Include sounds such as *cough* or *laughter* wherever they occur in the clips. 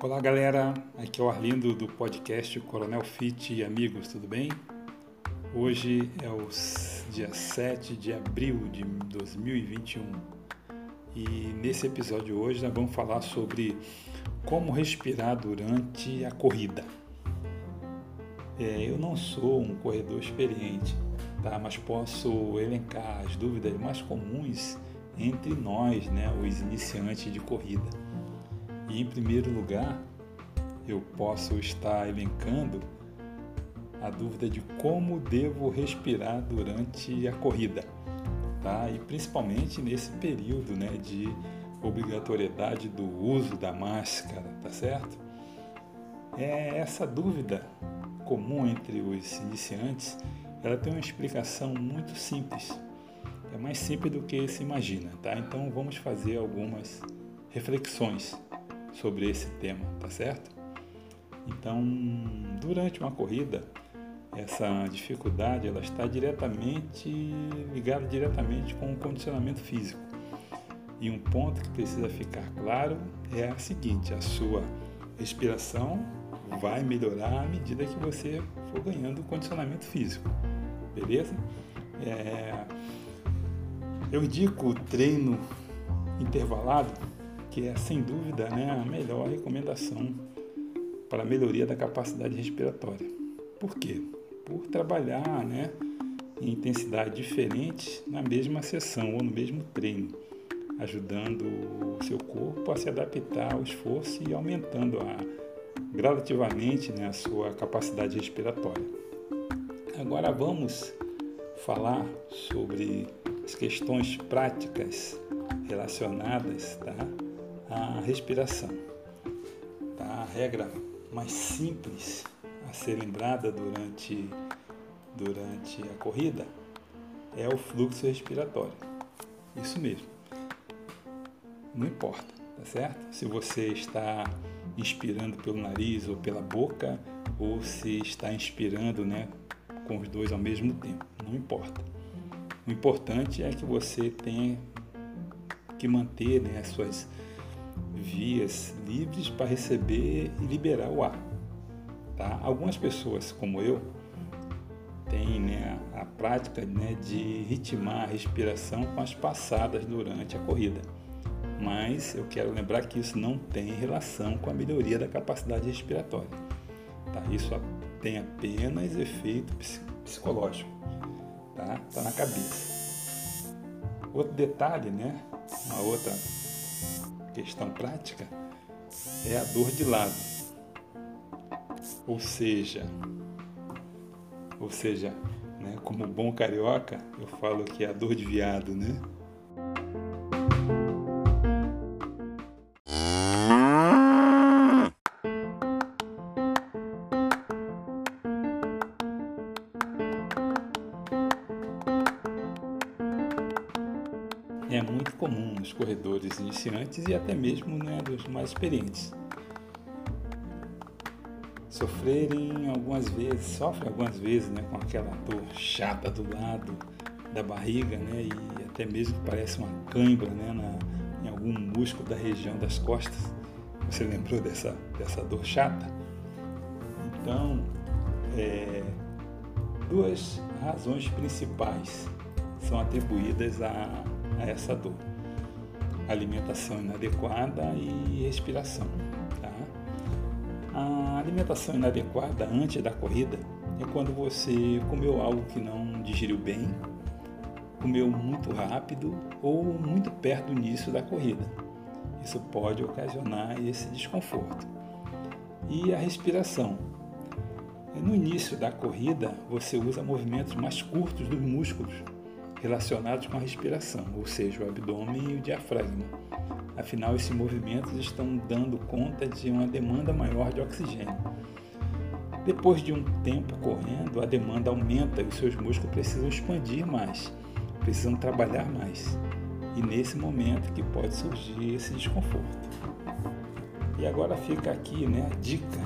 Olá galera, aqui é o Arlindo do podcast Coronel Fit e amigos, tudo bem? Hoje é o dia 7 de abril de 2021 e nesse episódio hoje nós vamos falar sobre como respirar durante a corrida. É, eu não sou um corredor experiente, tá? mas posso elencar as dúvidas mais comuns entre nós, né, os iniciantes de corrida. E em primeiro lugar, eu posso estar elencando a dúvida de como devo respirar durante a corrida, tá? E principalmente nesse período, né, de obrigatoriedade do uso da máscara, tá certo? É essa dúvida comum entre os iniciantes, ela tem uma explicação muito simples. É mais simples do que se imagina, tá? Então vamos fazer algumas reflexões sobre esse tema, tá certo? Então, durante uma corrida, essa dificuldade ela está diretamente ligada diretamente com o condicionamento físico. E um ponto que precisa ficar claro é a seguinte: a sua respiração vai melhorar à medida que você for ganhando condicionamento físico, beleza? É... Eu indico o treino intervalado que é sem dúvida né, a melhor recomendação para a melhoria da capacidade respiratória. Por quê? Por trabalhar né, em intensidade diferente na mesma sessão ou no mesmo treino, ajudando o seu corpo a se adaptar ao esforço e aumentando a, gradativamente né, a sua capacidade respiratória. Agora vamos falar sobre as questões práticas relacionadas tá, a respiração. Tá? A regra mais simples a ser lembrada durante, durante a corrida é o fluxo respiratório. Isso mesmo. Não importa, tá certo? Se você está inspirando pelo nariz ou pela boca, ou se está inspirando né, com os dois ao mesmo tempo. Não importa. O importante é que você tenha que manter né, as suas vias livres para receber e liberar o ar. Tá? Algumas pessoas, como eu, têm né, a prática né, de ritmar a respiração com as passadas durante a corrida. Mas eu quero lembrar que isso não tem relação com a melhoria da capacidade respiratória. Tá? Isso tem apenas efeito psicológico. Tá? tá na cabeça. Outro detalhe, né? Uma outra questão prática, é a dor de lado. Ou seja, ou seja, né, como bom carioca, eu falo que é a dor de viado, né? Comum nos corredores iniciantes e até mesmo né, dos mais experientes. Sofrerem algumas vezes, sofrem algumas vezes né, com aquela dor chata do lado da barriga né, e até mesmo parece uma cãibra né, na, em algum músculo da região das costas. Você lembrou dessa, dessa dor chata? Então, é, duas razões principais são atribuídas a a essa dor. Alimentação inadequada e respiração. Tá? A alimentação inadequada antes da corrida é quando você comeu algo que não digeriu bem, comeu muito rápido ou muito perto do início da corrida. Isso pode ocasionar esse desconforto. E a respiração. No início da corrida, você usa movimentos mais curtos dos músculos relacionados com a respiração, ou seja, o abdômen e o diafragma. Afinal, esses movimentos estão dando conta de uma demanda maior de oxigênio. Depois de um tempo correndo, a demanda aumenta e os seus músculos precisam expandir mais, precisam trabalhar mais. E nesse momento que pode surgir esse desconforto. E agora fica aqui né, a dica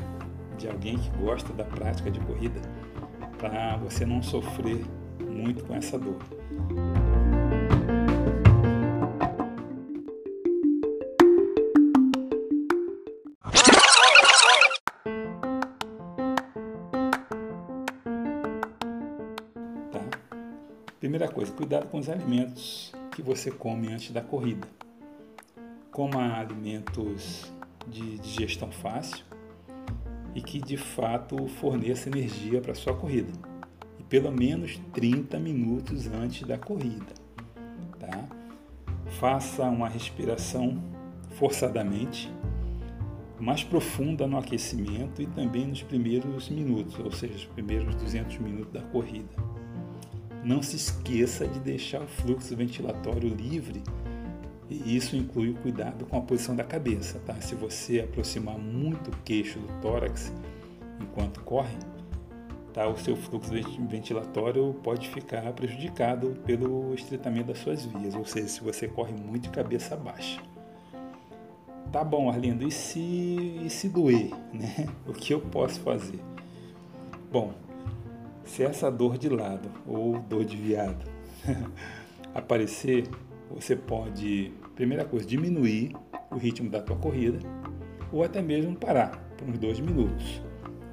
de alguém que gosta da prática de corrida para você não sofrer muito com essa dor. Tá? Primeira coisa, cuidado com os alimentos que você come antes da corrida. Coma alimentos de digestão fácil e que de fato forneça energia para sua corrida. Pelo menos 30 minutos antes da corrida. Tá? Faça uma respiração forçadamente, mais profunda no aquecimento e também nos primeiros minutos, ou seja, os primeiros 200 minutos da corrida. Não se esqueça de deixar o fluxo ventilatório livre e isso inclui o cuidado com a posição da cabeça, tá? Se você aproximar muito o queixo do tórax enquanto corre, tá? O seu fluxo ventilatório pode ficar prejudicado pelo estreitamento das suas vias, ou seja, se você corre muito de cabeça baixa. Tá bom, Arlindo, e se, e se doer, *laughs* né? O que eu posso fazer? Bom, se essa dor de lado ou dor de viado *laughs* aparecer, você pode, primeira coisa, diminuir o ritmo da tua corrida ou até mesmo parar por uns dois minutos,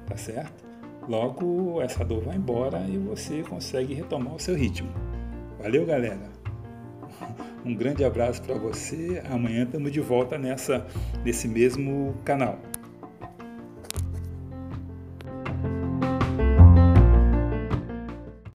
tá certo? Logo essa dor vai embora e você consegue retomar o seu ritmo. Valeu, galera! Um grande abraço para você. Amanhã estamos de volta nessa nesse mesmo canal.